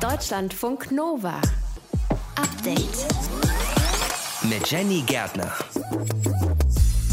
Deutschlandfunk Nova. Update. Mit Jenny Gärtner.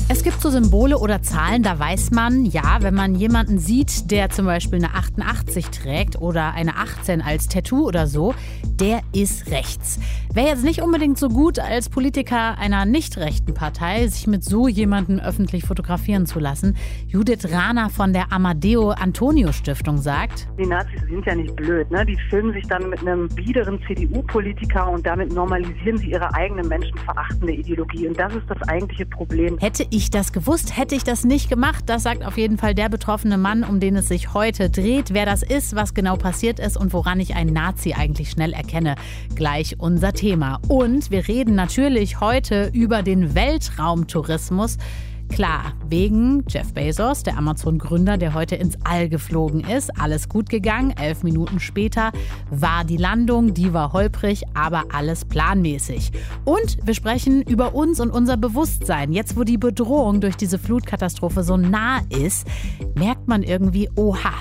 Es gibt so Symbole oder Zahlen, da weiß man, ja, wenn man jemanden sieht, der zum Beispiel eine 88 trägt oder eine 18 als Tattoo oder so, der ist rechts. Wäre jetzt nicht unbedingt so gut als Politiker einer nicht rechten Partei, sich mit so jemandem öffentlich fotografieren zu lassen. Judith Rahner von der Amadeo Antonio Stiftung sagt, Die Nazis sind ja nicht blöd, ne? Die filmen sich dann mit einem biederen CDU-Politiker und damit normalisieren sie ihre eigene menschenverachtende Ideologie. Und das ist das eigentliche Problem. Hätte ich das gewusst, hätte ich das nicht gemacht. Das sagt auf jeden Fall der betroffene Mann, um den es sich heute dreht. Wer das ist, was genau passiert ist und woran ich einen Nazi eigentlich schnell erkenne. Gleich unser Thema. Und wir reden natürlich heute über den Weltraumtourismus. Klar, wegen Jeff Bezos, der Amazon-Gründer, der heute ins All geflogen ist. Alles gut gegangen. Elf Minuten später war die Landung. Die war holprig, aber alles planmäßig. Und wir sprechen über uns und unser Bewusstsein. Jetzt, wo die Bedrohung durch diese Flutkatastrophe so nah ist, merkt man irgendwie, oha,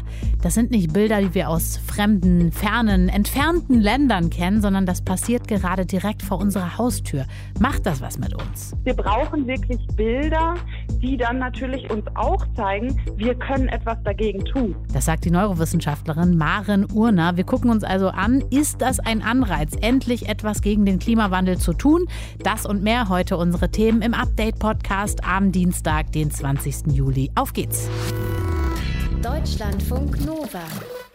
das sind nicht Bilder, die wir aus fremden, fernen, entfernten Ländern kennen, sondern das passiert gerade direkt vor unserer Haustür. Macht das was mit uns? Wir brauchen wirklich Bilder, die dann natürlich uns auch zeigen, wir können etwas dagegen tun. Das sagt die Neurowissenschaftlerin Maren Urner. Wir gucken uns also an, ist das ein Anreiz, endlich etwas gegen den Klimawandel zu tun? Das und mehr heute unsere Themen im Update-Podcast am Dienstag, den 20. Juli. Auf geht's! Deutschlandfunk Nova.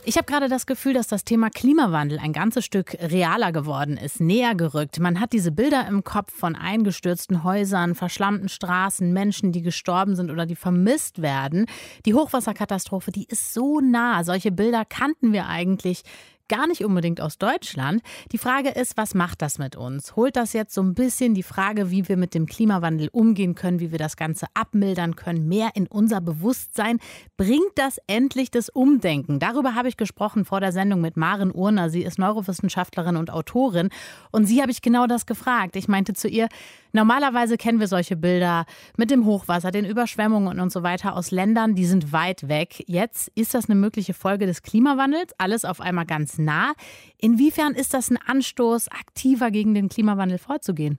Ich habe gerade das Gefühl, dass das Thema Klimawandel ein ganzes Stück realer geworden ist, näher gerückt. Man hat diese Bilder im Kopf von eingestürzten Häusern, verschlammten Straßen, Menschen, die gestorben sind oder die vermisst werden. Die Hochwasserkatastrophe, die ist so nah. Solche Bilder kannten wir eigentlich gar nicht unbedingt aus Deutschland. Die Frage ist, was macht das mit uns? Holt das jetzt so ein bisschen die Frage, wie wir mit dem Klimawandel umgehen können, wie wir das Ganze abmildern können, mehr in unser Bewusstsein? Bringt das endlich das Umdenken? Darüber habe ich gesprochen vor der Sendung mit Maren Urner. Sie ist Neurowissenschaftlerin und Autorin. Und sie habe ich genau das gefragt. Ich meinte zu ihr, normalerweise kennen wir solche Bilder mit dem Hochwasser, den Überschwemmungen und so weiter aus Ländern, die sind weit weg. Jetzt ist das eine mögliche Folge des Klimawandels. Alles auf einmal ganz nah. Inwiefern ist das ein Anstoß, aktiver gegen den Klimawandel vorzugehen?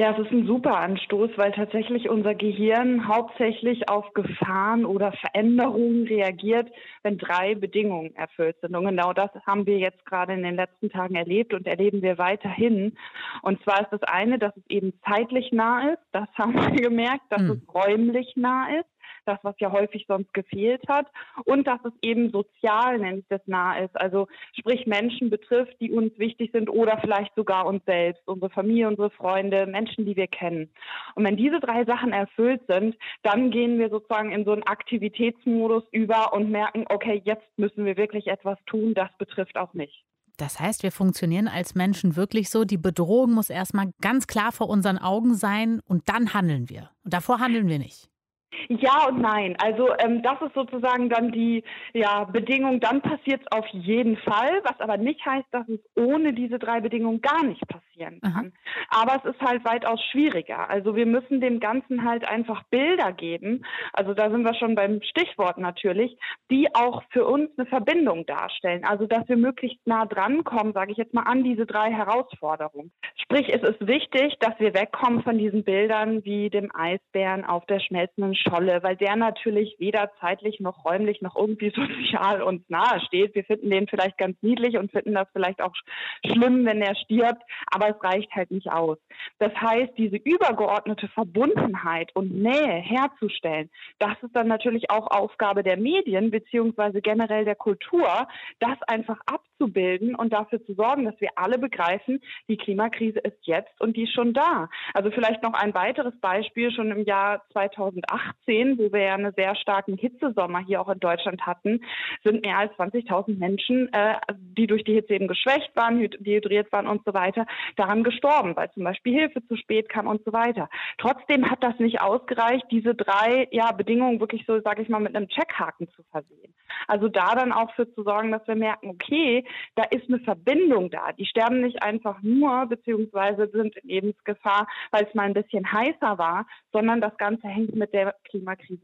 Ja, es ist ein super Anstoß, weil tatsächlich unser Gehirn hauptsächlich auf Gefahren oder Veränderungen reagiert, wenn drei Bedingungen erfüllt sind. Und genau das haben wir jetzt gerade in den letzten Tagen erlebt und erleben wir weiterhin. Und zwar ist das eine, dass es eben zeitlich nah ist. Das haben wir gemerkt, dass Hm. es räumlich nah ist. Das, was ja häufig sonst gefehlt hat. Und dass es eben sozial, nenne ich das, nah ist. Also sprich Menschen betrifft, die uns wichtig sind oder vielleicht sogar uns selbst, unsere Familie, unsere Freunde, Menschen, die wir kennen. Und wenn diese drei Sachen erfüllt sind, dann gehen wir sozusagen in so einen Aktivitätsmodus über und merken, okay, jetzt müssen wir wirklich etwas tun, das betrifft auch mich. Das heißt, wir funktionieren als Menschen wirklich so, die Bedrohung muss erstmal ganz klar vor unseren Augen sein und dann handeln wir. Und davor handeln wir nicht. Ja und nein. Also ähm, das ist sozusagen dann die ja, Bedingung, dann passiert es auf jeden Fall, was aber nicht heißt, dass es ohne diese drei Bedingungen gar nicht passieren Aha. kann. Aber es ist halt weitaus schwieriger. Also wir müssen dem Ganzen halt einfach Bilder geben. Also da sind wir schon beim Stichwort natürlich, die auch für uns eine Verbindung darstellen. Also dass wir möglichst nah drankommen, sage ich jetzt mal, an diese drei Herausforderungen. Sprich, es ist wichtig, dass wir wegkommen von diesen Bildern wie dem Eisbären auf der schmelzenden Scholle, weil der natürlich weder zeitlich noch räumlich noch irgendwie sozial uns nahe steht. Wir finden den vielleicht ganz niedlich und finden das vielleicht auch sch- schlimm, wenn er stirbt, aber es reicht halt nicht aus. Das heißt, diese übergeordnete Verbundenheit und Nähe herzustellen, das ist dann natürlich auch Aufgabe der Medien beziehungsweise generell der Kultur, das einfach abzubilden und dafür zu sorgen, dass wir alle begreifen, die Klimakrise ist jetzt und die ist schon da. Also vielleicht noch ein weiteres Beispiel schon im Jahr 2018, wo wir ja einen sehr starken Hitzesommer hier auch in Deutschland hatten, sind mehr als 20.000 Menschen, äh, die durch die Hitze eben geschwächt waren, hyd- dehydriert waren und so weiter, daran gestorben, weil zum Beispiel Hilfe zu spät kam und so weiter. Trotzdem hat das nicht ausgereicht, diese drei ja, Bedingungen wirklich so, sage ich mal, mit einem Checkhaken zu versehen. Also da dann auch für zu sorgen, dass wir merken, okay, da ist eine Verbindung da. Die sterben nicht einfach nur, beziehungsweise sind in Lebensgefahr, weil es mal ein bisschen heißer war, sondern das Ganze hängt mit der Klimakrise.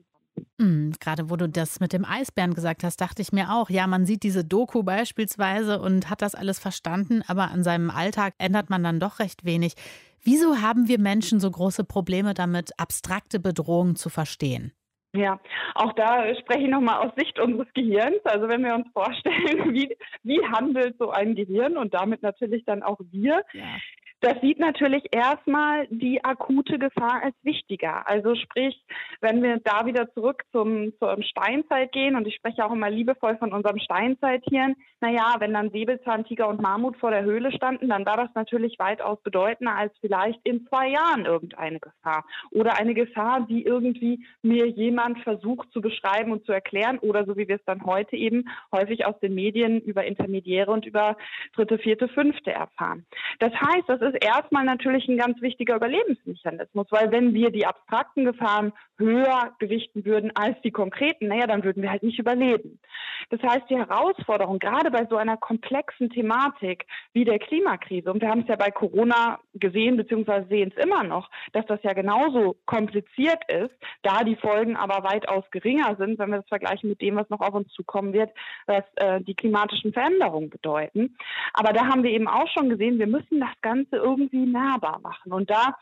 Mhm, gerade wo du das mit dem Eisbären gesagt hast, dachte ich mir auch, ja, man sieht diese Doku beispielsweise und hat das alles verstanden, aber an seinem Alltag ändert man dann doch recht wenig. Wieso haben wir Menschen so große Probleme damit, abstrakte Bedrohungen zu verstehen? Ja, auch da spreche ich nochmal aus Sicht unseres Gehirns. Also wenn wir uns vorstellen, wie, wie handelt so ein Gehirn und damit natürlich dann auch wir, ja. Das sieht natürlich erstmal die akute Gefahr als wichtiger. Also sprich, wenn wir da wieder zurück zum, zur Steinzeit gehen, und ich spreche auch immer liebevoll von unserem Steinzeithirn, naja, wenn dann Säbelzahntiger und Mammut vor der Höhle standen, dann war das natürlich weitaus bedeutender als vielleicht in zwei Jahren irgendeine Gefahr. Oder eine Gefahr, die irgendwie mir jemand versucht zu beschreiben und zu erklären, oder so wie wir es dann heute eben häufig aus den Medien über Intermediäre und über dritte, vierte, fünfte erfahren. Das heißt, das ist erstmal natürlich ein ganz wichtiger Überlebensmechanismus, weil wenn wir die abstrakten Gefahren höher gewichten würden als die konkreten, naja, dann würden wir halt nicht überleben. Das heißt, die Herausforderung, gerade bei so einer komplexen Thematik wie der Klimakrise, und wir haben es ja bei Corona gesehen, beziehungsweise sehen es immer noch, dass das ja genauso kompliziert ist, da die Folgen aber weitaus geringer sind, wenn wir das vergleichen mit dem, was noch auf uns zukommen wird, was äh, die klimatischen Veränderungen bedeuten. Aber da haben wir eben auch schon gesehen, wir müssen das Ganze irgendwie nahbar machen und da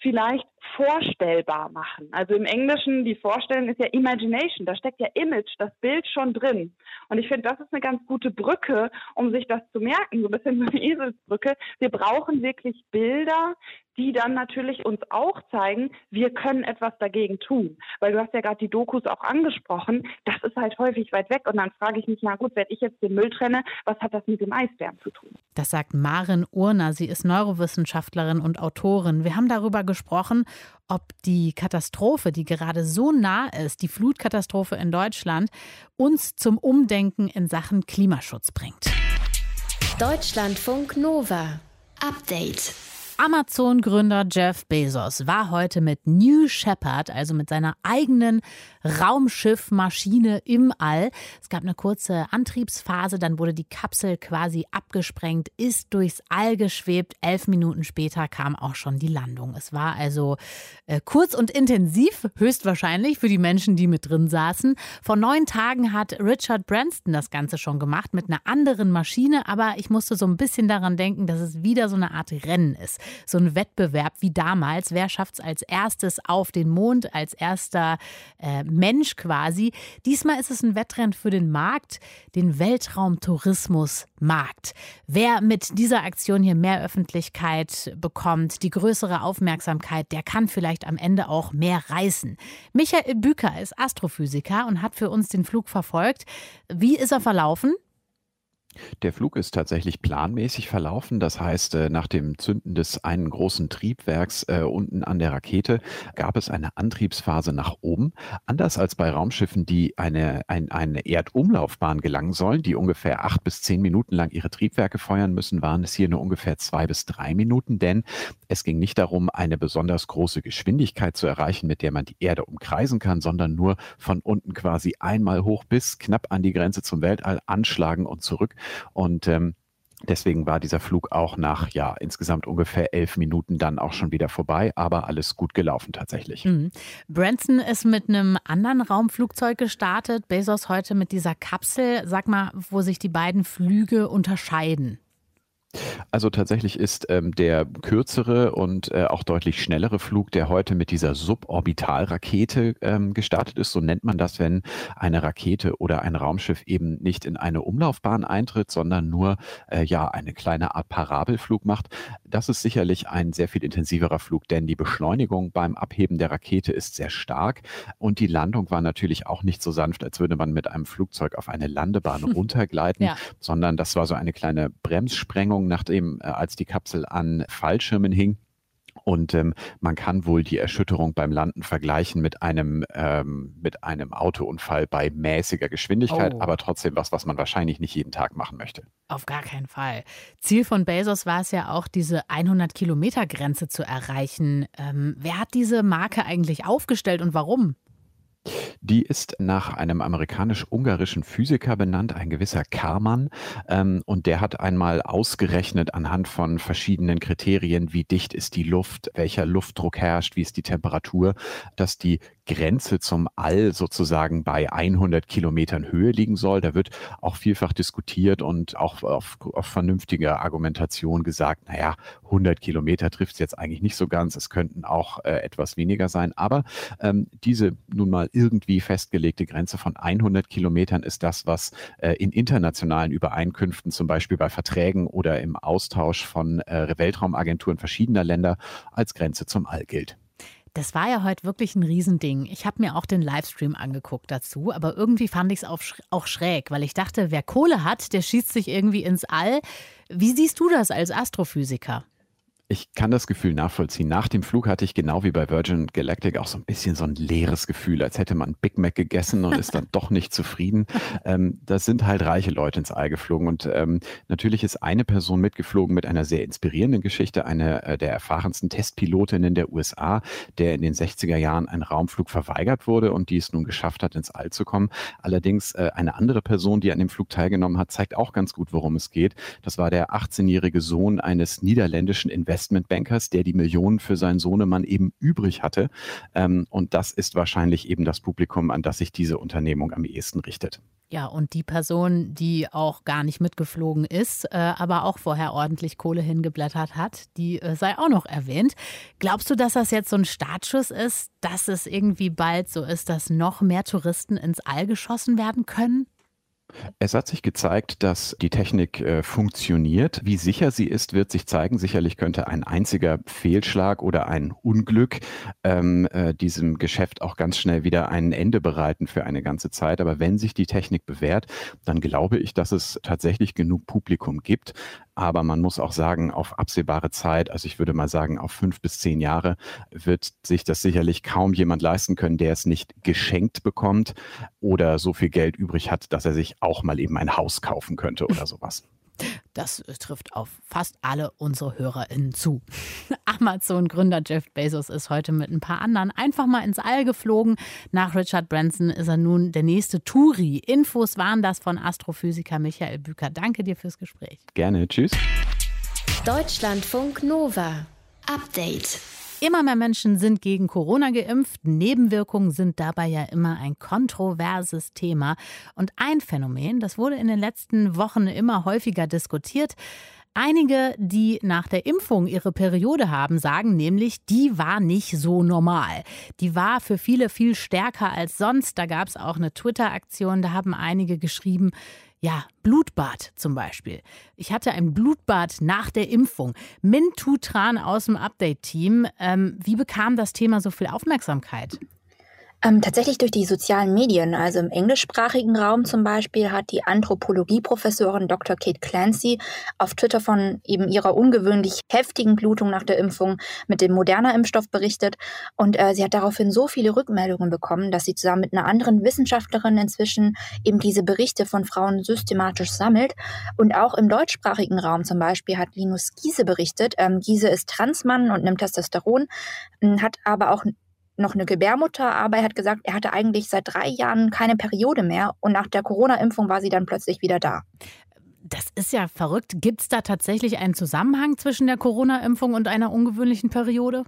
vielleicht vorstellbar machen. Also im Englischen, die Vorstellung ist ja Imagination, da steckt ja Image, das Bild schon drin. Und ich finde, das ist eine ganz gute Brücke, um sich das zu merken, so ein bisschen so eine Eselsbrücke. Wir brauchen wirklich Bilder, die dann natürlich uns auch zeigen, wir können etwas dagegen tun. Weil du hast ja gerade die Dokus auch angesprochen, das ist halt häufig weit weg. Und dann frage ich mich, na gut, wenn ich jetzt den Müll trenne, was hat das mit dem Eisbären zu tun? Das sagt Maren Urner. Sie ist Neurowissenschaftlerin und Autorin. Wir haben darüber gesprochen, ob die Katastrophe, die gerade so nah ist, die Flutkatastrophe in Deutschland, uns zum Umdenken in Sachen Klimaschutz bringt. Deutschlandfunk Nova. Update. Amazon-Gründer Jeff Bezos war heute mit New Shepard, also mit seiner eigenen Raumschiffmaschine im All. Es gab eine kurze Antriebsphase, dann wurde die Kapsel quasi abgesprengt, ist durchs All geschwebt. Elf Minuten später kam auch schon die Landung. Es war also äh, kurz und intensiv, höchstwahrscheinlich für die Menschen, die mit drin saßen. Vor neun Tagen hat Richard Branston das Ganze schon gemacht mit einer anderen Maschine, aber ich musste so ein bisschen daran denken, dass es wieder so eine Art Rennen ist so ein Wettbewerb wie damals. Wer schafft es als erstes auf den Mond, als erster äh, Mensch quasi? Diesmal ist es ein Wettrennen für den Markt, den Weltraumtourismusmarkt. Wer mit dieser Aktion hier mehr Öffentlichkeit bekommt, die größere Aufmerksamkeit, der kann vielleicht am Ende auch mehr reißen. Michael Büker ist Astrophysiker und hat für uns den Flug verfolgt. Wie ist er verlaufen? Der Flug ist tatsächlich planmäßig verlaufen. Das heißt, äh, nach dem Zünden des einen großen Triebwerks äh, unten an der Rakete gab es eine Antriebsphase nach oben. Anders als bei Raumschiffen, die eine, ein, eine Erdumlaufbahn gelangen sollen, die ungefähr acht bis zehn Minuten lang ihre Triebwerke feuern müssen, waren es hier nur ungefähr zwei bis drei Minuten, denn es ging nicht darum, eine besonders große Geschwindigkeit zu erreichen, mit der man die Erde umkreisen kann, sondern nur von unten quasi einmal hoch bis knapp an die Grenze zum Weltall anschlagen und zurück. Und ähm, Deswegen war dieser Flug auch nach ja insgesamt ungefähr elf Minuten dann auch schon wieder vorbei, aber alles gut gelaufen tatsächlich. Mhm. Branson ist mit einem anderen Raumflugzeug gestartet, Bezos heute mit dieser Kapsel. Sag mal, wo sich die beiden Flüge unterscheiden. Also tatsächlich ist ähm, der kürzere und äh, auch deutlich schnellere Flug, der heute mit dieser Suborbitalrakete ähm, gestartet ist, so nennt man das, wenn eine Rakete oder ein Raumschiff eben nicht in eine Umlaufbahn eintritt, sondern nur äh, ja eine kleine Art Parabelflug macht. Das ist sicherlich ein sehr viel intensiverer Flug, denn die Beschleunigung beim Abheben der Rakete ist sehr stark und die Landung war natürlich auch nicht so sanft, als würde man mit einem Flugzeug auf eine Landebahn runtergleiten, ja. sondern das war so eine kleine Bremssprengung Landung, nachdem äh, als die Kapsel an Fallschirmen hing. Und ähm, man kann wohl die Erschütterung beim Landen vergleichen mit einem, ähm, mit einem Autounfall bei mäßiger Geschwindigkeit, oh. aber trotzdem was, was man wahrscheinlich nicht jeden Tag machen möchte. Auf gar keinen Fall. Ziel von Bezos war es ja auch, diese 100-Kilometer-Grenze zu erreichen. Ähm, wer hat diese Marke eigentlich aufgestellt und warum? Die ist nach einem amerikanisch-ungarischen Physiker benannt, ein gewisser Karman. Ähm, und der hat einmal ausgerechnet anhand von verschiedenen Kriterien, wie dicht ist die Luft, welcher Luftdruck herrscht, wie ist die Temperatur, dass die Grenze zum All sozusagen bei 100 Kilometern Höhe liegen soll. Da wird auch vielfach diskutiert und auch auf, auf vernünftiger Argumentation gesagt, naja, 100 Kilometer trifft es jetzt eigentlich nicht so ganz. Es könnten auch äh, etwas weniger sein. Aber ähm, diese nun mal irgendwie festgelegte Grenze von 100 Kilometern ist das, was äh, in internationalen Übereinkünften, zum Beispiel bei Verträgen oder im Austausch von äh, Weltraumagenturen verschiedener Länder als Grenze zum All gilt. Das war ja heute wirklich ein Riesending. Ich habe mir auch den Livestream angeguckt dazu, aber irgendwie fand ich es auch schräg, weil ich dachte, wer Kohle hat, der schießt sich irgendwie ins All. Wie siehst du das als Astrophysiker? Ich kann das Gefühl nachvollziehen. Nach dem Flug hatte ich genau wie bei Virgin Galactic auch so ein bisschen so ein leeres Gefühl, als hätte man Big Mac gegessen und ist dann doch nicht zufrieden. Ähm, das sind halt reiche Leute ins All geflogen. Und ähm, natürlich ist eine Person mitgeflogen mit einer sehr inspirierenden Geschichte, eine äh, der erfahrensten Testpilotinnen der USA, der in den 60er Jahren ein Raumflug verweigert wurde und die es nun geschafft hat, ins All zu kommen. Allerdings äh, eine andere Person, die an dem Flug teilgenommen hat, zeigt auch ganz gut, worum es geht. Das war der 18-jährige Sohn eines niederländischen Investors Investmentbankers, der die Millionen für seinen Sohnemann eben übrig hatte. Ähm, und das ist wahrscheinlich eben das Publikum, an das sich diese Unternehmung am ehesten richtet. Ja, und die Person, die auch gar nicht mitgeflogen ist, äh, aber auch vorher ordentlich Kohle hingeblättert hat, die äh, sei auch noch erwähnt. Glaubst du, dass das jetzt so ein Startschuss ist, dass es irgendwie bald so ist, dass noch mehr Touristen ins All geschossen werden können? Es hat sich gezeigt, dass die Technik äh, funktioniert. Wie sicher sie ist, wird sich zeigen. Sicherlich könnte ein einziger Fehlschlag oder ein Unglück ähm, äh, diesem Geschäft auch ganz schnell wieder ein Ende bereiten für eine ganze Zeit. Aber wenn sich die Technik bewährt, dann glaube ich, dass es tatsächlich genug Publikum gibt, aber man muss auch sagen, auf absehbare Zeit, also ich würde mal sagen, auf fünf bis zehn Jahre wird sich das sicherlich kaum jemand leisten können, der es nicht geschenkt bekommt oder so viel Geld übrig hat, dass er sich auch mal eben ein Haus kaufen könnte oder sowas. Das trifft auf fast alle unsere HörerInnen zu. Amazon-Gründer Jeff Bezos ist heute mit ein paar anderen einfach mal ins All geflogen. Nach Richard Branson ist er nun der nächste Touri. Infos waren das von Astrophysiker Michael Büker. Danke dir fürs Gespräch. Gerne. Tschüss. Deutschlandfunk Nova. Update. Immer mehr Menschen sind gegen Corona geimpft. Nebenwirkungen sind dabei ja immer ein kontroverses Thema. Und ein Phänomen, das wurde in den letzten Wochen immer häufiger diskutiert. Einige, die nach der Impfung ihre Periode haben, sagen nämlich, die war nicht so normal. Die war für viele viel stärker als sonst. Da gab es auch eine Twitter-Aktion, da haben einige geschrieben, ja, Blutbad zum Beispiel. Ich hatte ein Blutbad nach der Impfung. Min Tutran aus dem Update-Team. Ähm, wie bekam das Thema so viel Aufmerksamkeit? Ähm, tatsächlich durch die sozialen Medien, also im englischsprachigen Raum zum Beispiel, hat die Anthropologieprofessorin Dr. Kate Clancy auf Twitter von eben ihrer ungewöhnlich heftigen Blutung nach der Impfung mit dem Moderna-Impfstoff berichtet. Und äh, sie hat daraufhin so viele Rückmeldungen bekommen, dass sie zusammen mit einer anderen Wissenschaftlerin inzwischen eben diese Berichte von Frauen systematisch sammelt. Und auch im deutschsprachigen Raum zum Beispiel hat Linus Giese berichtet. Ähm, Giese ist Transmann und nimmt Testosteron, hat aber auch noch eine Gebärmutter, aber er hat gesagt, er hatte eigentlich seit drei Jahren keine Periode mehr und nach der Corona-Impfung war sie dann plötzlich wieder da. Das ist ja verrückt. Gibt es da tatsächlich einen Zusammenhang zwischen der Corona-Impfung und einer ungewöhnlichen Periode?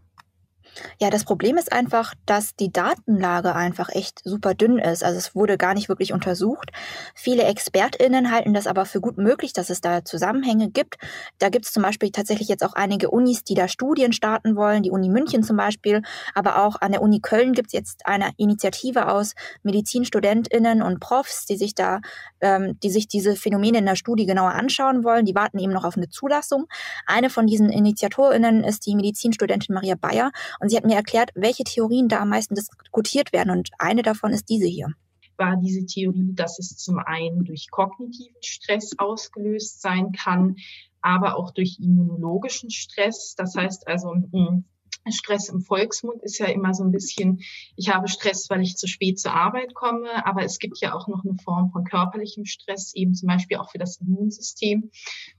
Ja, das Problem ist einfach, dass die Datenlage einfach echt super dünn ist. Also es wurde gar nicht wirklich untersucht. Viele ExpertInnen halten das aber für gut möglich, dass es da Zusammenhänge gibt. Da gibt es zum Beispiel tatsächlich jetzt auch einige Unis, die da Studien starten wollen, die Uni München zum Beispiel, aber auch an der Uni Köln gibt es jetzt eine Initiative aus MedizinstudentInnen und Profs, die sich da, ähm, die sich diese Phänomene in der Studie genauer anschauen wollen. Die warten eben noch auf eine Zulassung. Eine von diesen InitiatorInnen ist die Medizinstudentin Maria Bayer und sie hat mir erklärt, welche Theorien da am meisten diskutiert werden. Und eine davon ist diese hier war diese Theorie, dass es zum einen durch kognitiven Stress ausgelöst sein kann, aber auch durch immunologischen Stress. Das heißt also, hm, Stress im Volksmund ist ja immer so ein bisschen, ich habe Stress, weil ich zu spät zur Arbeit komme, aber es gibt ja auch noch eine Form von körperlichem Stress, eben zum Beispiel auch für das Immunsystem.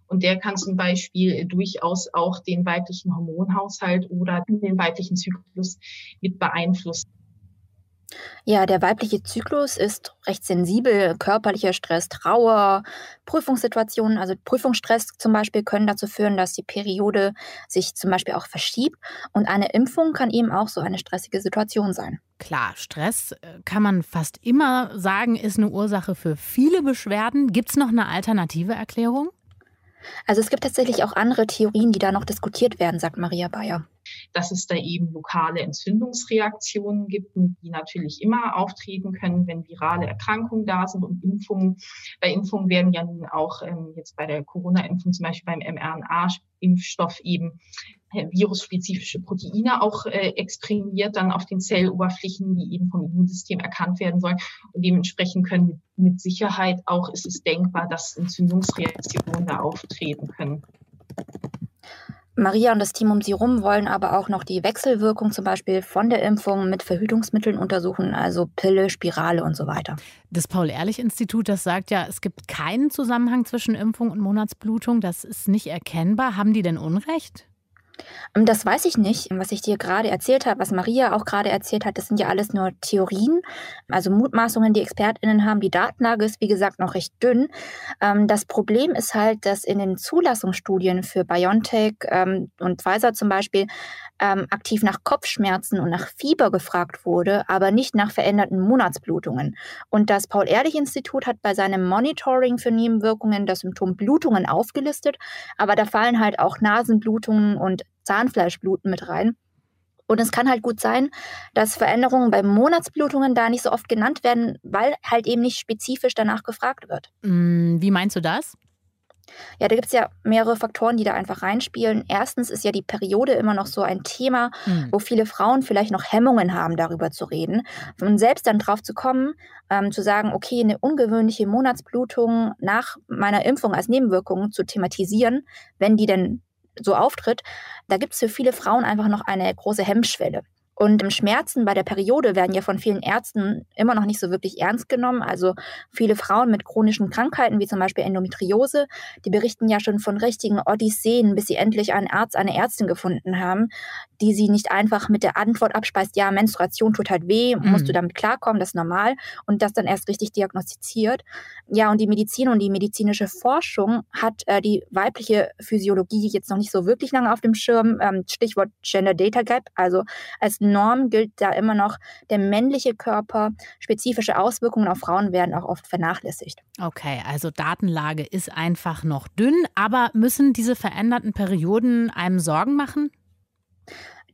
Und der kann zum Beispiel durchaus auch den weiblichen Hormonhaushalt oder den weiblichen Zyklus mit beeinflussen. Ja, der weibliche Zyklus ist recht sensibel. Körperlicher Stress, Trauer, Prüfungssituationen, also Prüfungsstress zum Beispiel, können dazu führen, dass die Periode sich zum Beispiel auch verschiebt. Und eine Impfung kann eben auch so eine stressige Situation sein. Klar, Stress äh, kann man fast immer sagen, ist eine Ursache für viele Beschwerden. Gibt es noch eine alternative Erklärung? Also es gibt tatsächlich auch andere Theorien, die da noch diskutiert werden, sagt Maria Bayer dass es da eben lokale Entzündungsreaktionen gibt, die natürlich immer auftreten können, wenn virale Erkrankungen da sind und Impfungen. Bei Impfungen werden ja nun auch ähm, jetzt bei der Corona-Impfung zum Beispiel beim mRNA-Impfstoff eben äh, virusspezifische Proteine auch äh, exprimiert dann auf den Zelloberflächen, die eben vom Immunsystem erkannt werden sollen. Und dementsprechend können mit, mit Sicherheit auch ist es denkbar, dass Entzündungsreaktionen da auftreten können. Maria und das Team um sie rum wollen aber auch noch die Wechselwirkung zum Beispiel von der Impfung mit Verhütungsmitteln untersuchen, also Pille, Spirale und so weiter. Das Paul-Ehrlich-Institut, das sagt ja, es gibt keinen Zusammenhang zwischen Impfung und Monatsblutung. Das ist nicht erkennbar. Haben die denn Unrecht? Ähm, das weiß ich nicht. Was ich dir gerade erzählt habe, was Maria auch gerade erzählt hat, das sind ja alles nur Theorien, also Mutmaßungen, die ExpertInnen haben. Die Datenlage ist, wie gesagt, noch recht dünn. Ähm, das Problem ist halt, dass in den Zulassungsstudien für BioNTech ähm, und Pfizer zum Beispiel aktiv nach Kopfschmerzen und nach Fieber gefragt wurde, aber nicht nach veränderten Monatsblutungen. Und das Paul-Ehrlich-Institut hat bei seinem Monitoring für Nebenwirkungen das Symptom Blutungen aufgelistet, aber da fallen halt auch Nasenblutungen und Zahnfleischbluten mit rein. Und es kann halt gut sein, dass Veränderungen bei Monatsblutungen da nicht so oft genannt werden, weil halt eben nicht spezifisch danach gefragt wird. Mm, wie meinst du das? Ja, da gibt es ja mehrere Faktoren, die da einfach reinspielen. Erstens ist ja die Periode immer noch so ein Thema, mhm. wo viele Frauen vielleicht noch Hemmungen haben, darüber zu reden. Und selbst dann drauf zu kommen, ähm, zu sagen, okay, eine ungewöhnliche Monatsblutung nach meiner Impfung als Nebenwirkung zu thematisieren, wenn die denn so auftritt, da gibt es für viele Frauen einfach noch eine große Hemmschwelle. Und Schmerzen bei der Periode werden ja von vielen Ärzten immer noch nicht so wirklich ernst genommen. Also viele Frauen mit chronischen Krankheiten, wie zum Beispiel Endometriose, die berichten ja schon von richtigen Odysseen, bis sie endlich einen Arzt, eine Ärztin gefunden haben, die sie nicht einfach mit der Antwort abspeist, ja, Menstruation tut halt weh, mhm. musst du damit klarkommen, das ist normal und das dann erst richtig diagnostiziert. Ja, und die Medizin und die medizinische Forschung hat äh, die weibliche Physiologie jetzt noch nicht so wirklich lange auf dem Schirm. Ähm, Stichwort Gender Data Gap. Also als Norm gilt da immer noch der männliche Körper. Spezifische Auswirkungen auf Frauen werden auch oft vernachlässigt. Okay, also Datenlage ist einfach noch dünn, aber müssen diese veränderten Perioden einem Sorgen machen?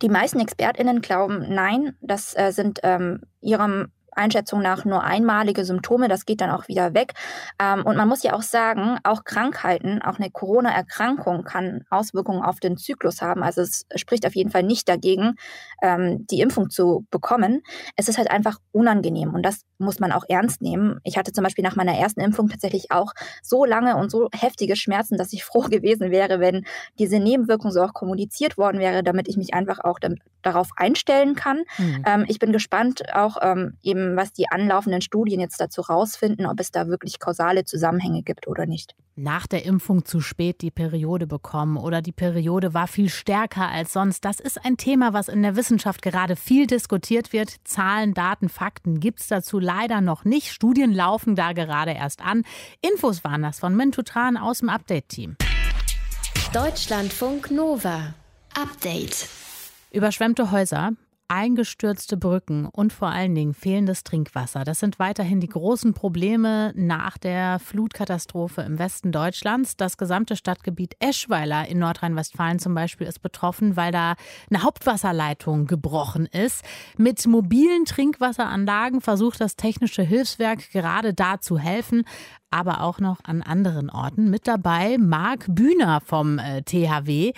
Die meisten ExpertInnen glauben, nein, das äh, sind ähm, ihrem Einschätzung nach nur einmalige Symptome, das geht dann auch wieder weg. Ähm, und man muss ja auch sagen, auch Krankheiten, auch eine Corona-Erkrankung kann Auswirkungen auf den Zyklus haben. Also es spricht auf jeden Fall nicht dagegen, ähm, die Impfung zu bekommen. Es ist halt einfach unangenehm und das muss man auch ernst nehmen. Ich hatte zum Beispiel nach meiner ersten Impfung tatsächlich auch so lange und so heftige Schmerzen, dass ich froh gewesen wäre, wenn diese Nebenwirkung so auch kommuniziert worden wäre, damit ich mich einfach auch darauf einstellen kann. Mhm. Ähm, ich bin gespannt auch eben ähm, was die anlaufenden Studien jetzt dazu rausfinden, ob es da wirklich kausale Zusammenhänge gibt oder nicht. Nach der Impfung zu spät die Periode bekommen oder die Periode war viel stärker als sonst, das ist ein Thema, was in der Wissenschaft gerade viel diskutiert wird. Zahlen, Daten, Fakten gibt es dazu leider noch nicht. Studien laufen da gerade erst an. Infos waren das von Mintu Tran aus dem Update-Team. Deutschlandfunk Nova. Update. Überschwemmte Häuser, eingestürzte Brücken und vor allen Dingen fehlendes Trinkwasser. Das sind weiterhin die großen Probleme nach der Flutkatastrophe im Westen Deutschlands. Das gesamte Stadtgebiet Eschweiler in Nordrhein-Westfalen zum Beispiel ist betroffen, weil da eine Hauptwasserleitung gebrochen ist. Mit mobilen Trinkwasseranlagen versucht das Technische Hilfswerk gerade da zu helfen aber auch noch an anderen Orten. Mit dabei Marc Bühner vom äh, THW.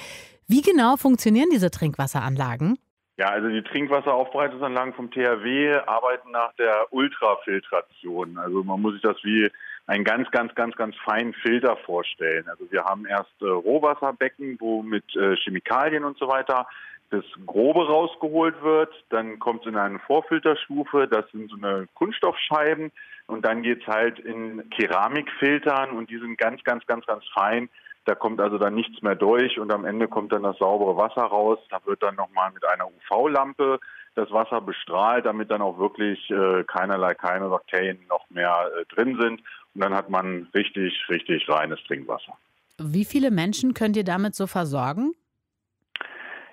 Wie genau funktionieren diese Trinkwasseranlagen? Ja, also die Trinkwasseraufbereitungsanlagen vom THW arbeiten nach der Ultrafiltration. Also man muss sich das wie einen ganz, ganz, ganz, ganz feinen Filter vorstellen. Also wir haben erst äh, Rohwasserbecken, wo mit äh, Chemikalien und so weiter das Grobe rausgeholt wird. Dann kommt es in eine Vorfilterstufe, das sind so eine Kunststoffscheiben. Und dann geht's halt in Keramikfiltern und die sind ganz, ganz, ganz, ganz fein. Da kommt also dann nichts mehr durch und am Ende kommt dann das saubere Wasser raus. Da wird dann nochmal mit einer UV-Lampe das Wasser bestrahlt, damit dann auch wirklich äh, keinerlei Keime, Bakterien noch mehr äh, drin sind. Und dann hat man richtig, richtig reines Trinkwasser. Wie viele Menschen könnt ihr damit so versorgen?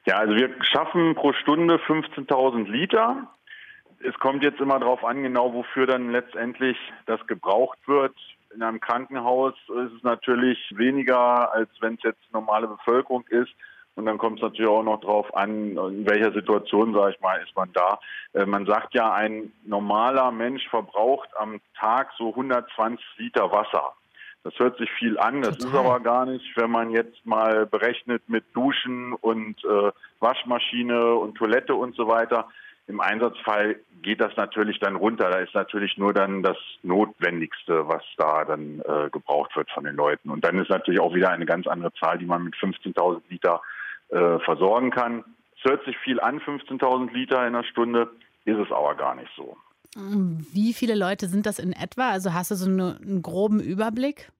Ja, also wir schaffen pro Stunde 15.000 Liter. Es kommt jetzt immer darauf an, genau wofür dann letztendlich das gebraucht wird. In einem Krankenhaus ist es natürlich weniger, als wenn es jetzt normale Bevölkerung ist. Und dann kommt es natürlich auch noch darauf an, in welcher Situation, sage ich mal, ist man da. Äh, man sagt ja, ein normaler Mensch verbraucht am Tag so 120 Liter Wasser. Das hört sich viel an, das Total. ist aber gar nicht, wenn man jetzt mal berechnet mit Duschen und äh, Waschmaschine und Toilette und so weiter. Im Einsatzfall geht das natürlich dann runter. Da ist natürlich nur dann das Notwendigste, was da dann äh, gebraucht wird von den Leuten. Und dann ist natürlich auch wieder eine ganz andere Zahl, die man mit 15.000 Liter äh, versorgen kann. Es hört sich viel an, 15.000 Liter in einer Stunde, ist es aber gar nicht so. Wie viele Leute sind das in etwa? Also hast du so eine, einen groben Überblick?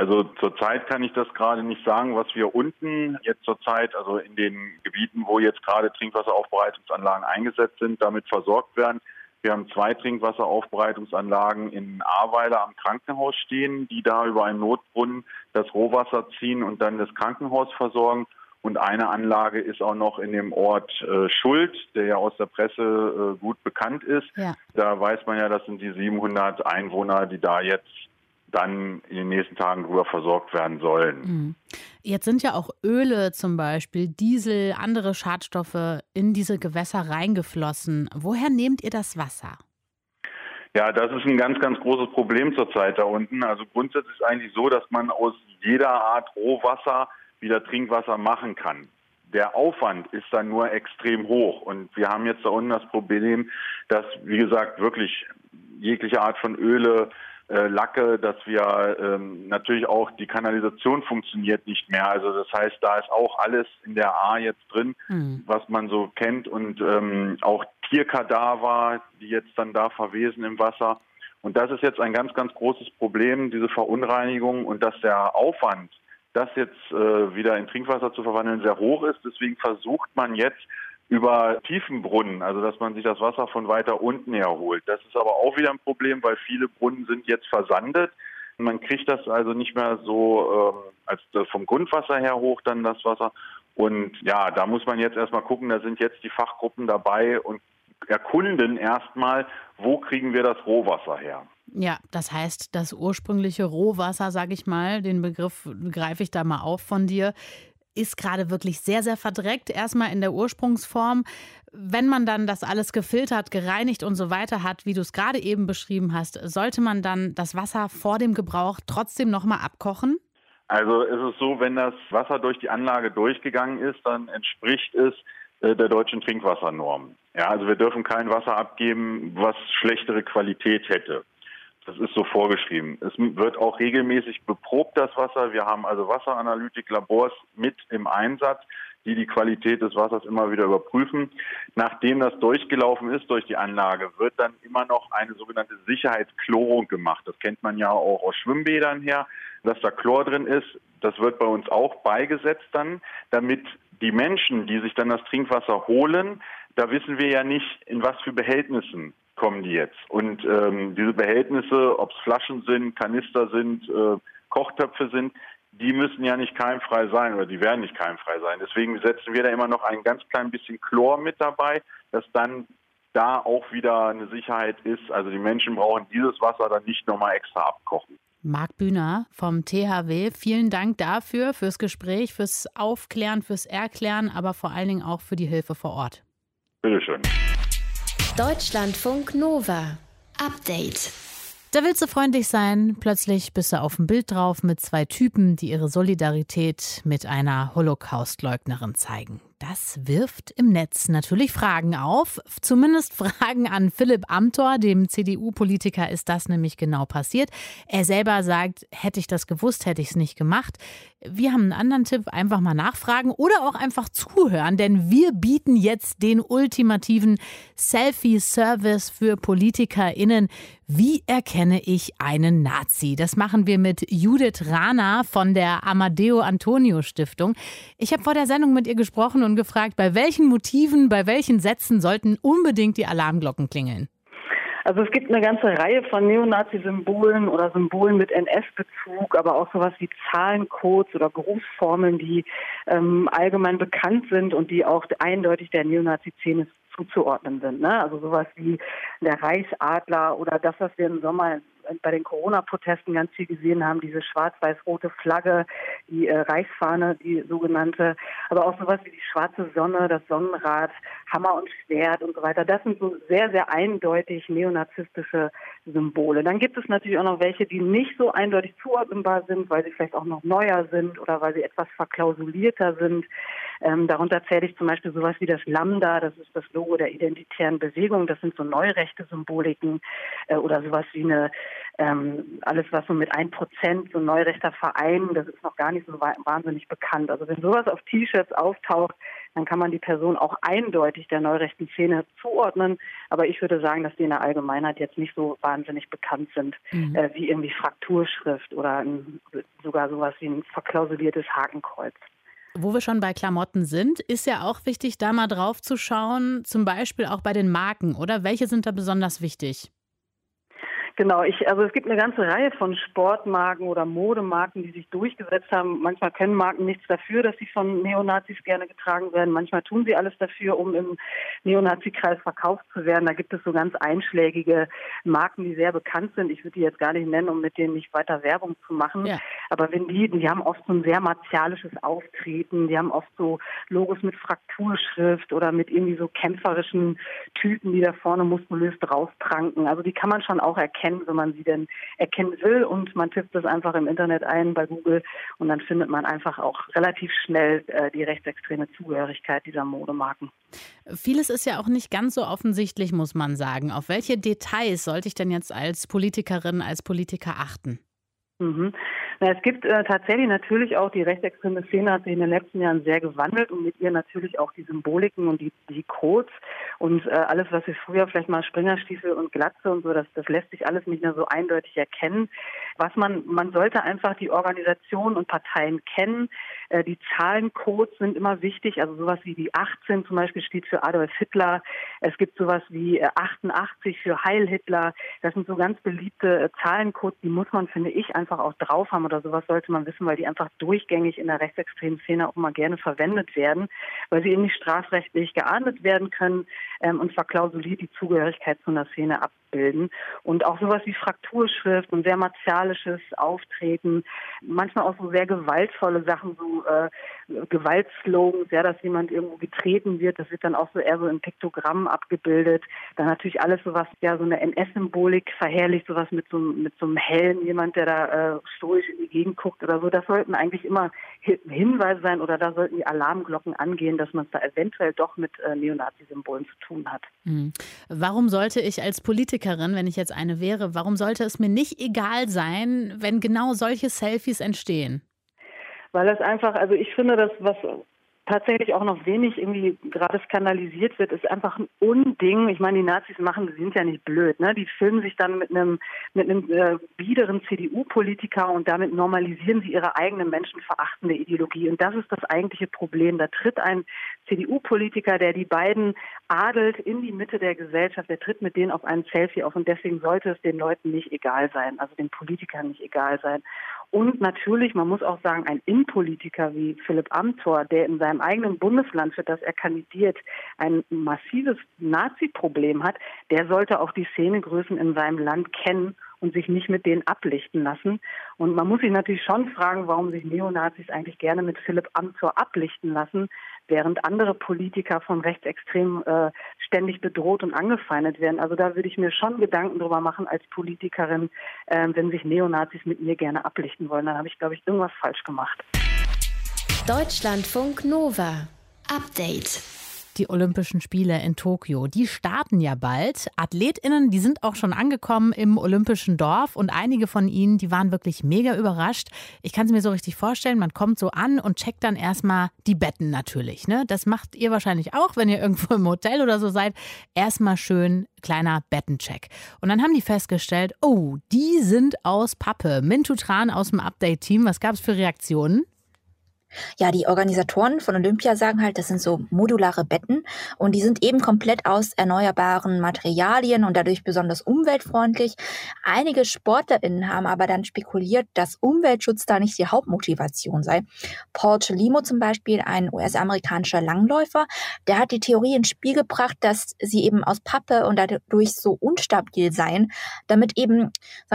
Also zurzeit kann ich das gerade nicht sagen, was wir unten jetzt zurzeit, also in den Gebieten, wo jetzt gerade Trinkwasseraufbereitungsanlagen eingesetzt sind, damit versorgt werden. Wir haben zwei Trinkwasseraufbereitungsanlagen in Ahrweiler am Krankenhaus stehen, die da über einen Notbrunnen das Rohwasser ziehen und dann das Krankenhaus versorgen. Und eine Anlage ist auch noch in dem Ort äh, Schuld, der ja aus der Presse äh, gut bekannt ist. Ja. Da weiß man ja, das sind die 700 Einwohner, die da jetzt dann in den nächsten Tagen drüber versorgt werden sollen. Mhm. Jetzt sind ja auch Öle zum Beispiel, Diesel, andere Schadstoffe in diese Gewässer reingeflossen. Woher nehmt ihr das Wasser? Ja, das ist ein ganz, ganz großes Problem zurzeit da unten. Also grundsätzlich ist es eigentlich so, dass man aus jeder Art Rohwasser wieder Trinkwasser machen kann. Der Aufwand ist dann nur extrem hoch. Und wir haben jetzt da unten das Problem, dass, wie gesagt, wirklich jegliche Art von Öle, Lacke, dass wir ähm, natürlich auch die Kanalisation funktioniert nicht mehr. Also das heißt, da ist auch alles in der A jetzt drin, mhm. was man so kennt und ähm, auch Tierkadaver, die jetzt dann da verwesen im Wasser. Und das ist jetzt ein ganz, ganz großes Problem, diese Verunreinigung und dass der Aufwand das jetzt äh, wieder in Trinkwasser zu verwandeln, sehr hoch ist. Deswegen versucht man jetzt über Tiefenbrunnen, also dass man sich das Wasser von weiter unten herholt. Das ist aber auch wieder ein Problem, weil viele Brunnen sind jetzt versandet. Man kriegt das also nicht mehr so ähm, als vom Grundwasser her hoch dann das Wasser. Und ja, da muss man jetzt erstmal gucken, da sind jetzt die Fachgruppen dabei und erkunden erstmal, wo kriegen wir das Rohwasser her. Ja, das heißt, das ursprüngliche Rohwasser, sage ich mal, den Begriff greife ich da mal auf von dir, ist gerade wirklich sehr, sehr verdreckt. Erstmal in der Ursprungsform. Wenn man dann das alles gefiltert, gereinigt und so weiter hat, wie du es gerade eben beschrieben hast, sollte man dann das Wasser vor dem Gebrauch trotzdem nochmal abkochen? Also ist es so, wenn das Wasser durch die Anlage durchgegangen ist, dann entspricht es äh, der deutschen Trinkwassernorm. Ja, also wir dürfen kein Wasser abgeben, was schlechtere Qualität hätte. Das ist so vorgeschrieben. Es wird auch regelmäßig beprobt, das Wasser. Wir haben also Wasseranalytik-Labors mit im Einsatz, die die Qualität des Wassers immer wieder überprüfen. Nachdem das durchgelaufen ist durch die Anlage, wird dann immer noch eine sogenannte Sicherheitschlorung gemacht. Das kennt man ja auch aus Schwimmbädern her, dass da Chlor drin ist. Das wird bei uns auch beigesetzt dann, damit die Menschen, die sich dann das Trinkwasser holen, da wissen wir ja nicht, in was für Behältnissen kommen die jetzt. Und ähm, diese Behältnisse, ob es Flaschen sind, Kanister sind, äh, Kochtöpfe sind, die müssen ja nicht keimfrei sein oder die werden nicht keimfrei sein. Deswegen setzen wir da immer noch ein ganz klein bisschen Chlor mit dabei, dass dann da auch wieder eine Sicherheit ist. Also die Menschen brauchen dieses Wasser dann nicht nochmal extra abkochen. Marc Bühner vom THW, vielen Dank dafür, fürs Gespräch, fürs Aufklären, fürs Erklären, aber vor allen Dingen auch für die Hilfe vor Ort. Bitteschön. Deutschlandfunk Nova. Update. Da willst du freundlich sein, plötzlich bist du auf dem Bild drauf mit zwei Typen, die ihre Solidarität mit einer Holocaust-Leugnerin zeigen. Das wirft im Netz natürlich Fragen auf. Zumindest Fragen an Philipp Amthor, dem CDU-Politiker, ist das nämlich genau passiert. Er selber sagt, hätte ich das gewusst, hätte ich es nicht gemacht. Wir haben einen anderen Tipp, einfach mal nachfragen oder auch einfach zuhören, denn wir bieten jetzt den ultimativen Selfie-Service für PolitikerInnen. Wie erkenne ich einen Nazi? Das machen wir mit Judith Rana von der Amadeo Antonio Stiftung. Ich habe vor der Sendung mit ihr gesprochen schon gefragt, bei welchen Motiven, bei welchen Sätzen sollten unbedingt die Alarmglocken klingeln? Also es gibt eine ganze Reihe von Neonazi-Symbolen oder Symbolen mit NS-Bezug, aber auch sowas wie Zahlencodes oder Berufsformeln, die ähm, allgemein bekannt sind und die auch eindeutig der Neonazi-Szene zuzuordnen sind. Ne? Also sowas wie der Reichsadler oder das, was wir im Sommer bei den Corona-Protesten ganz viel gesehen haben, diese schwarz-weiß-rote Flagge, die äh, Reichsfahne, die sogenannte, aber auch sowas wie die schwarze Sonne, das Sonnenrad, Hammer und Schwert und so weiter. Das sind so sehr, sehr eindeutig neonazistische Symbole. Dann gibt es natürlich auch noch welche, die nicht so eindeutig zuordnenbar sind, weil sie vielleicht auch noch neuer sind oder weil sie etwas verklausulierter sind. Ähm, darunter zähle ich zum Beispiel sowas wie das Lambda, das ist das Logo der identitären Bewegung. Das sind so neurechte Symboliken äh, oder sowas wie eine ähm, alles, was so mit ein Prozent, so ein neurechter Verein, das ist noch gar nicht so wahnsinnig bekannt. Also wenn sowas auf T-Shirts auftaucht, dann kann man die Person auch eindeutig der neurechten Szene zuordnen. Aber ich würde sagen, dass die in der Allgemeinheit jetzt nicht so wahnsinnig bekannt sind, mhm. äh, wie irgendwie Frakturschrift oder ein, sogar sowas wie ein verklausuliertes Hakenkreuz. Wo wir schon bei Klamotten sind, ist ja auch wichtig, da mal drauf zu schauen, zum Beispiel auch bei den Marken, oder? Welche sind da besonders wichtig? Genau, ich, also es gibt eine ganze Reihe von Sportmarken oder Modemarken, die sich durchgesetzt haben. Manchmal können Marken nichts dafür, dass sie von Neonazis gerne getragen werden. Manchmal tun sie alles dafür, um im Neonazi-Kreis verkauft zu werden. Da gibt es so ganz einschlägige Marken, die sehr bekannt sind. Ich würde die jetzt gar nicht nennen, um mit denen nicht weiter Werbung zu machen. Ja. Aber wenn die, die haben oft so ein sehr martialisches Auftreten. Die haben oft so Logos mit Frakturschrift oder mit irgendwie so kämpferischen Typen, die da vorne muskulös draufpranken. Also die kann man schon auch erkennen erkennen, wenn man sie denn erkennen will. Und man tippt das einfach im Internet ein bei Google und dann findet man einfach auch relativ schnell äh, die rechtsextreme Zugehörigkeit dieser Modemarken. Vieles ist ja auch nicht ganz so offensichtlich, muss man sagen. Auf welche Details sollte ich denn jetzt als Politikerin, als Politiker achten? Mhm. Na, es gibt äh, tatsächlich natürlich auch die rechtsextreme Szene hat sich in den letzten Jahren sehr gewandelt und mit ihr natürlich auch die Symboliken und die, die Codes und äh, alles, was wir früher vielleicht mal Springerstiefel und Glatze und so, das, das lässt sich alles nicht mehr so eindeutig erkennen. Was man, man sollte einfach die Organisationen und Parteien kennen. Äh, die Zahlencodes sind immer wichtig, also sowas wie die 18 zum Beispiel steht für Adolf Hitler. Es gibt sowas wie 88 äh, für Heil Hitler. Das sind so ganz beliebte äh, Zahlencodes, die muss man, finde ich, einfach auch drauf haben oder sowas sollte man wissen, weil die einfach durchgängig in der rechtsextremen Szene auch mal gerne verwendet werden, weil sie eben nicht strafrechtlich geahndet werden können ähm, und verklausuliert die Zugehörigkeit zu einer Szene abbilden. Und auch sowas wie Frakturschrift und sehr martialisches Auftreten, manchmal auch so sehr gewaltvolle Sachen, so äh, Gewaltslogans, ja, dass jemand irgendwo getreten wird, das wird dann auch so eher so in Piktogramm abgebildet. Dann natürlich alles sowas, ja, so eine NS-Symbolik verherrlicht, sowas mit so, mit so einem Helm, jemand, der da äh, stoisch in die Gegend guckt oder so. Das sollten eigentlich immer Hinweise sein oder da sollten die Alarmglocken angehen, dass man es da eventuell doch mit äh, Neonazi-Symbolen zu tun hat. Mhm. Warum sollte ich als Politikerin, wenn ich jetzt eine wäre, warum sollte es mir nicht egal sein, wenn genau solche Selfies entstehen? Weil das einfach, also ich finde, das, was tatsächlich auch noch wenig irgendwie gerade skandalisiert wird, ist einfach ein Unding. Ich meine, die Nazis machen, die sind ja nicht blöd, ne? Die filmen sich dann mit einem mit einem äh, biederen CDU-Politiker und damit normalisieren sie ihre eigene menschenverachtende Ideologie. Und das ist das eigentliche Problem. Da tritt ein CDU-Politiker, der die beiden adelt in die Mitte der Gesellschaft, der tritt mit denen auf einen Selfie auf und deswegen sollte es den Leuten nicht egal sein, also den Politikern nicht egal sein. Und natürlich, man muss auch sagen, ein Innenpolitiker wie Philipp Amthor, der in seinem eigenen Bundesland, für das er kandidiert, ein massives Nazi-Problem hat, der sollte auch die Szenegrößen in seinem Land kennen und sich nicht mit denen ablichten lassen. Und man muss sich natürlich schon fragen, warum sich Neonazis eigentlich gerne mit Philipp Amthor ablichten lassen, während andere Politiker von Rechtsextremen äh, ständig bedroht und angefeindet werden. Also da würde ich mir schon Gedanken drüber machen als Politikerin, äh, wenn sich Neonazis mit mir gerne ablichten wollen. Dann habe ich, glaube ich, irgendwas falsch gemacht. Deutschlandfunk Nova. Update die Olympischen Spiele in Tokio. Die starten ja bald. Athletinnen, die sind auch schon angekommen im Olympischen Dorf und einige von ihnen, die waren wirklich mega überrascht. Ich kann es mir so richtig vorstellen, man kommt so an und checkt dann erstmal die Betten natürlich. Ne? Das macht ihr wahrscheinlich auch, wenn ihr irgendwo im Hotel oder so seid. Erstmal schön kleiner Bettencheck. Und dann haben die festgestellt, oh, die sind aus Pappe. Mintu Tran aus dem Update-Team, was gab es für Reaktionen? Ja, die Organisatoren von Olympia sagen halt, das sind so modulare Betten und die sind eben komplett aus erneuerbaren Materialien und dadurch besonders umweltfreundlich. Einige SportlerInnen haben aber dann spekuliert, dass Umweltschutz da nicht die Hauptmotivation sei. Paul Chelimo zum Beispiel, ein US-amerikanischer Langläufer, der hat die Theorie ins Spiel gebracht, dass sie eben aus Pappe und dadurch so unstabil seien, damit eben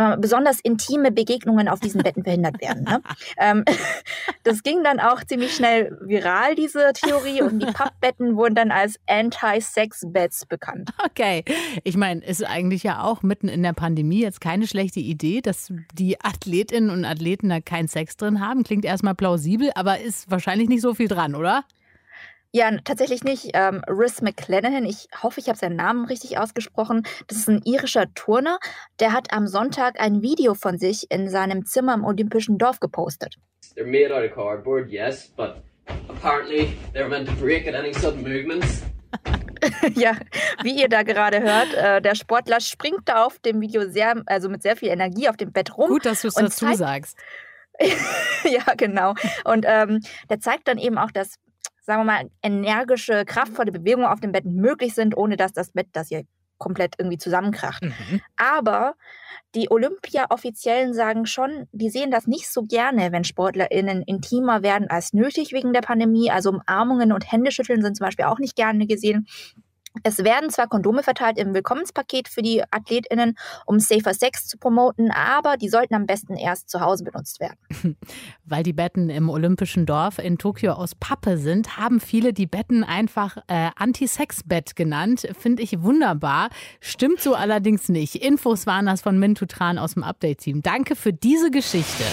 mal, besonders intime Begegnungen auf diesen Betten verhindert werden. Ne? ähm, das ging dann auch ziemlich schnell viral, diese Theorie, und die Pappbetten wurden dann als Anti-Sex-Beds bekannt. Okay. Ich meine, ist eigentlich ja auch mitten in der Pandemie jetzt keine schlechte Idee, dass die Athletinnen und Athleten da keinen Sex drin haben. Klingt erstmal plausibel, aber ist wahrscheinlich nicht so viel dran, oder? Ja, tatsächlich nicht. Ähm, Rhys McClanahan, ich hoffe, ich habe seinen Namen richtig ausgesprochen. Das ist ein irischer Turner. Der hat am Sonntag ein Video von sich in seinem Zimmer im Olympischen Dorf gepostet. They're made out of cardboard, yes, but apparently they're meant to break at any sudden movements. ja, wie ihr da gerade hört, äh, der Sportler springt da auf dem Video sehr, also mit sehr viel Energie auf dem Bett rum. Gut, dass du es dazu sagst. ja, genau. Und ähm, der zeigt dann eben auch, dass, sagen wir mal, energische, kraftvolle Bewegungen auf dem Bett möglich sind, ohne dass das Bett das hier komplett irgendwie zusammenkracht. Mhm. Aber die Olympia-Offiziellen sagen schon, die sehen das nicht so gerne, wenn SportlerInnen intimer werden als nötig wegen der Pandemie. Also Umarmungen und Händeschütteln sind zum Beispiel auch nicht gerne gesehen. Es werden zwar Kondome verteilt im Willkommenspaket für die AthletInnen, um Safer Sex zu promoten, aber die sollten am besten erst zu Hause benutzt werden. Weil die Betten im Olympischen Dorf in Tokio aus Pappe sind, haben viele die Betten einfach äh, Anti-Sex-Bett genannt. Finde ich wunderbar. Stimmt so allerdings nicht. Infos waren das von Mintu Tran aus dem Update-Team. Danke für diese Geschichte.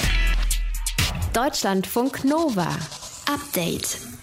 Deutschlandfunk Nova. Update.